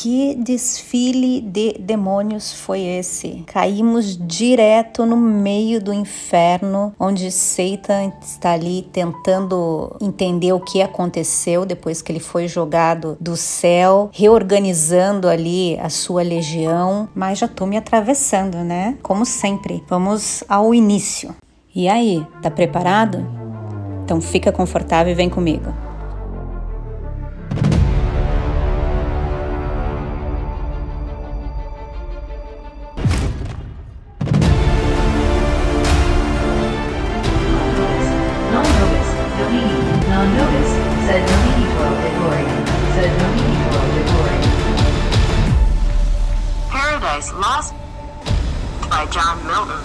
que desfile de demônios foi esse? Caímos direto no meio do inferno, onde Satan está ali tentando entender o que aconteceu depois que ele foi jogado do céu, reorganizando ali a sua legião, mas já tô me atravessando, né? Como sempre. Vamos ao início. E aí, tá preparado? Então fica confortável e vem comigo. Paradise Lost by John Milton.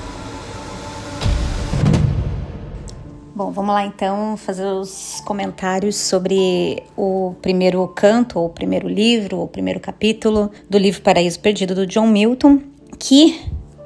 Bom, vamos lá então fazer os comentários sobre o primeiro canto, ou o primeiro livro, ou o primeiro capítulo do livro Paraíso Perdido do John Milton, que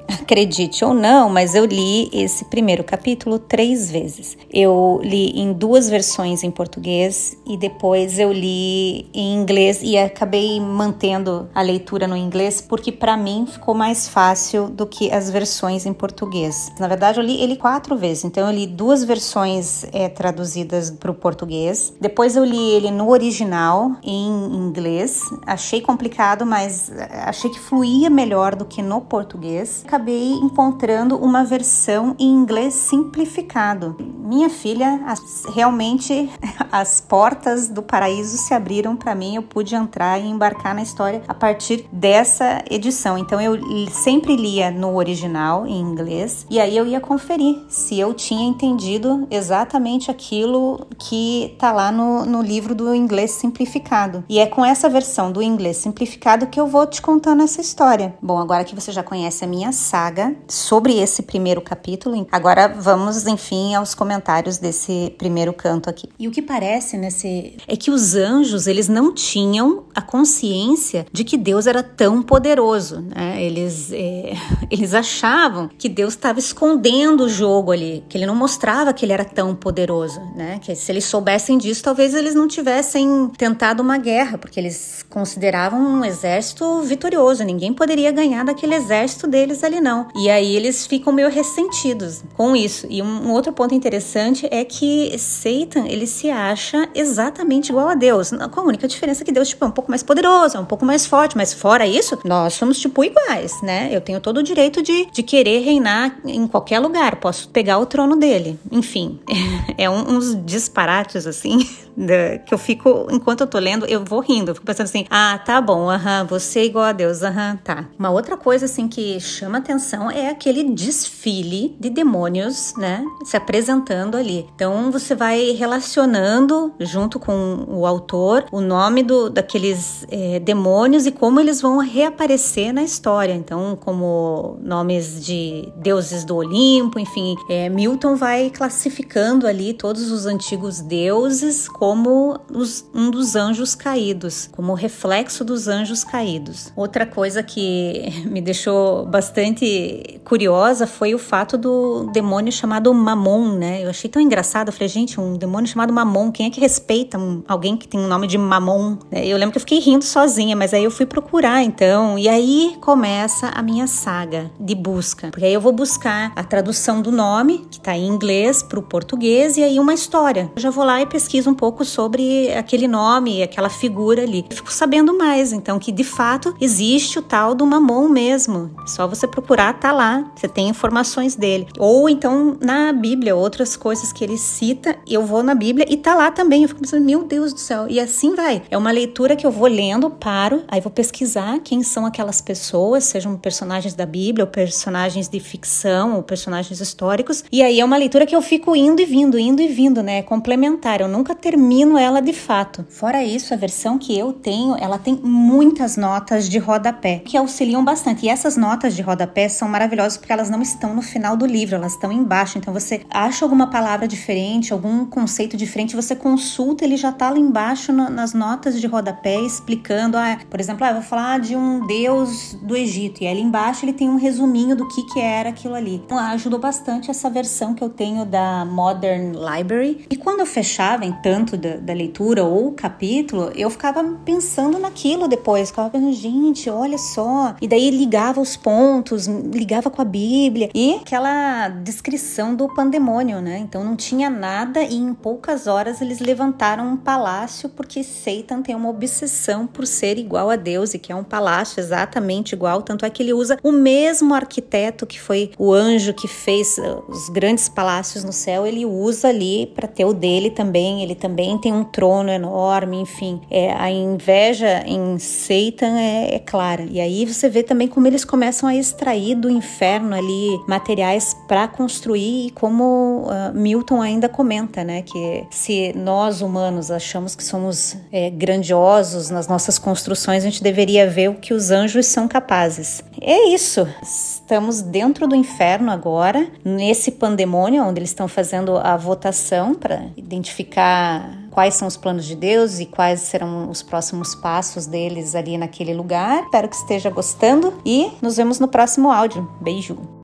acredite ou não, mas eu li esse primeiro capítulo três vezes. Eu li em duas versões em português e depois eu li em inglês e acabei mantendo a leitura no inglês porque para mim ficou mais fácil do que as versões em português. Na verdade, eu li ele quatro vezes, então eu li duas versões é, traduzidas para o português. Depois eu li ele no original em inglês. Achei complicado, mas achei que fluía melhor do que no português acabei encontrando uma versão em inglês simplificado. Minha filha, as, realmente as portas do paraíso se abriram para mim, eu pude entrar e embarcar na história a partir dessa edição. Então eu sempre lia no original em inglês e aí eu ia conferir se eu tinha entendido exatamente aquilo que tá lá no, no livro do inglês simplificado. E é com essa versão do inglês simplificado que eu vou te contando essa história. Bom, agora que você já conhece a minha saga sobre esse primeiro capítulo. Agora vamos, enfim, aos comentários desse primeiro canto aqui. E o que parece nesse é que os anjos, eles não tinham a consciência de que Deus era tão poderoso, né? Eles, é, eles achavam que Deus estava escondendo o jogo ali, que ele não mostrava que ele era tão poderoso, né? Que se eles soubessem disso, talvez eles não tivessem tentado uma guerra, porque eles consideravam um exército vitorioso, ninguém poderia ganhar daquele exército deles ali não. E aí eles ficam meio ressentidos com isso. E um, outro ponto interessante é que Satan, ele se acha exatamente igual a Deus, com a única diferença que Deus tipo, é um pouco mais poderoso, é um pouco mais forte, mas fora isso, nós somos tipo iguais, né? Eu tenho todo o direito de, de querer reinar em qualquer lugar, posso pegar o trono dele. Enfim, é um, uns disparates assim que eu fico, enquanto eu tô lendo, eu vou rindo, eu fico pensando assim, ah, tá bom, aham, você é igual a Deus, aham, tá. Uma outra coisa assim que chama atenção é aquele desfile de demônios, né, se apresentando ali. Então você vai relacionando junto com o autor o nome do, daqueles é, demônios e como eles vão reaparecer na história. Então, como nomes de deuses do Olimpo, enfim, é, Milton vai classificando ali todos os antigos deuses como os, um dos anjos caídos, como reflexo dos anjos caídos. Outra coisa que me deixou bastante bastante curiosa foi o fato do demônio chamado Mamon, né? Eu achei tão engraçado. Eu falei, gente, um demônio chamado Mamon, quem é que respeita alguém que tem um nome de Mamon? É, eu lembro que eu fiquei rindo sozinha, mas aí eu fui procurar então. E aí começa a minha saga de busca. Porque aí eu vou buscar a tradução do nome, que tá em inglês, para o português, e aí uma história. Eu já vou lá e pesquiso um pouco sobre aquele nome, aquela figura ali. Eu fico sabendo mais, então, que de fato existe o tal do Mamon mesmo. Só você procurar, tá lá. Você tem informações dele. Ou então na Bíblia, outras coisas que ele cita, eu vou na Bíblia e tá lá também. Eu fico pensando, meu Deus do céu. E assim vai. É uma leitura que eu vou lendo, paro, aí vou pesquisar quem são aquelas pessoas, sejam personagens da Bíblia, ou personagens de ficção, ou personagens históricos. E aí é uma leitura que eu fico indo e vindo, indo e vindo, né? É complementar. Eu nunca termino ela de fato. Fora isso, a versão que eu tenho, ela tem muitas notas de rodapé, que auxiliam bastante. E essas notas de rodapé são maravilhosas porque elas não estão no final do livro, elas estão embaixo. Então você acha alguma palavra diferente, algum conceito diferente, você consulta, ele já está lá embaixo no, nas notas de rodapé explicando. Ah, por exemplo, ah, eu vou falar de um deus do Egito e ali embaixo ele tem um resuminho do que que era aquilo ali. Então, ajudou bastante essa versão que eu tenho da Modern Library. E quando eu fechava em tanto da, da leitura ou capítulo, eu ficava pensando naquilo depois. Ficava pensando, gente, olha só. E daí ligava os pontos, ligava com a Bíblia e aquela descrição do pandemônio, né? Então não tinha nada e em poucas horas eles levantaram um palácio porque Satan tem uma obsessão por ser igual a Deus e que é um palácio exatamente igual. Tanto é que ele usa o mesmo arquiteto que foi o anjo que fez uh, os grandes palácios no céu, ele usa ali para ter o dele também. Ele também tem um trono enorme, enfim. É, a inveja em Satan é, é clara. E aí você vê também como eles começam a extrair do inferno ali materiais para construir, e como uh, Milton ainda comenta, né? Que se nós humanos achamos que somos é, grandiosos nas nossas construções, a gente deveria ver o que os anjos são capazes. É isso. Estamos dentro do inferno agora, nesse pandemônio, onde eles estão fazendo a votação para identificar quais são os planos de Deus e quais serão os próximos passos deles ali naquele lugar. Espero que esteja gostando e nos vemos no próximo áudio. Beijo!